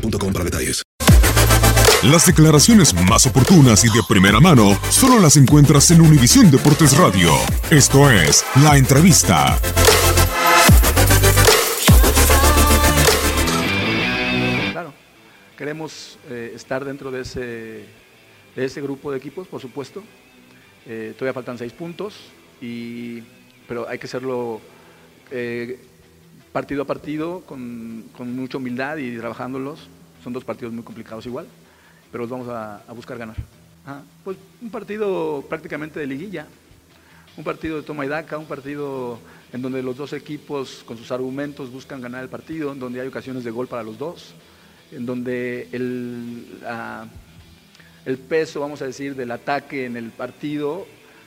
boostmobile.com para detalles. Las declaraciones más oportunas y de primera mano solo las encuentras en Univisión Deportes Radio. Esto es La Entrevista. Claro, queremos eh, estar dentro de ese, de ese grupo de equipos, por supuesto. Eh, todavía faltan seis puntos, y, pero hay que hacerlo eh, partido a partido, con, con mucha humildad y trabajándolos. Son dos partidos muy complicados igual, pero los vamos a, buscar ganar. Pues un partido prácticamente de liguilla, un partido de toma y daca, un partido en donde los dos equipos con sus argumentos buscan ganar el partido, en donde hay ocasiones de gol para los dos, en donde el, el peso, vamos a decir, del ataque en el partido,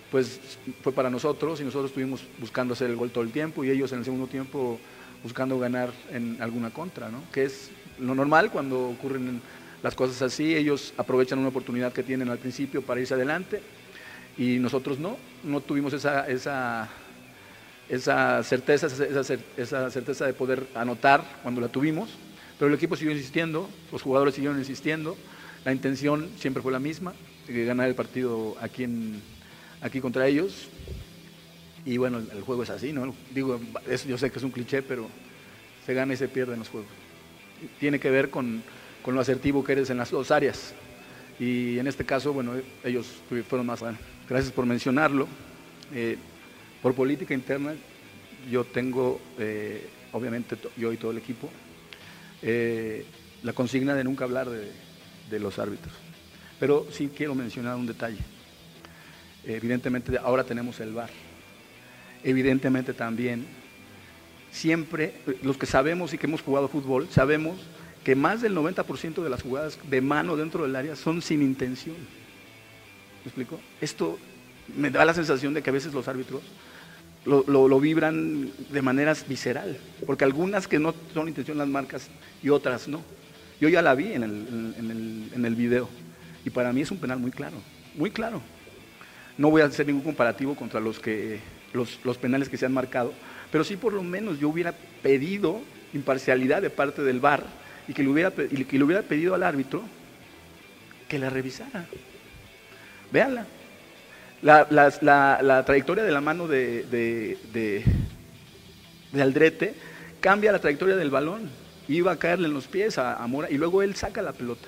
pues fue para nosotros y nosotros estuvimos buscando hacer el gol todo el tiempo y ellos en el segundo tiempo buscando ganar en alguna contra, ¿no? que es lo normal cuando ocurren las cosas así, ellos aprovechan una oportunidad que tienen al principio para irse adelante y nosotros no, no tuvimos esa, esa, esa certeza, esa, esa certeza de poder anotar cuando la tuvimos, pero el equipo siguió insistiendo, los jugadores siguieron insistiendo, la intención siempre fue la misma, ganar el partido aquí, en, aquí contra ellos, y bueno, el, juego es así, ¿no? Digo, es- yo sé que es un cliché, pero se gana y se pierde en los juegos. Tiene que ver con, con lo asertivo que eres en las dos áreas. Y en este caso, bueno, ellos fueron más. Gracias por mencionarlo. Eh, por política interna, yo tengo, eh, obviamente, yo y todo el equipo, eh, la consigna de nunca hablar de, de los árbitros. Pero sí quiero mencionar un detalle. Evidentemente, ahora tenemos el VAR. Evidentemente también, siempre, los que sabemos y que hemos jugado fútbol, sabemos que más del 90% de las jugadas de mano dentro del área son sin intención. ¿Me explico? Esto me da la sensación de que a veces los árbitros lo, lo- lo vibran de manera visceral, porque algunas que no son intención las marcas y otras no. Yo ya la vi en el, en el, en el video y para mí es un penal muy claro, muy claro. No voy a hacer ningún comparativo contra los, que, los, los penales que se han marcado, pero sí por lo menos yo hubiera pedido imparcialidad de parte del VAR y que le hubiera, que le hubiera pedido al árbitro que la revisara. Véanla. La, la- la trayectoria de la mano de, de, de- de Aldrete cambia la trayectoria del balón. Iba a caerle en los pies a, a Mora y luego él saca la pelota.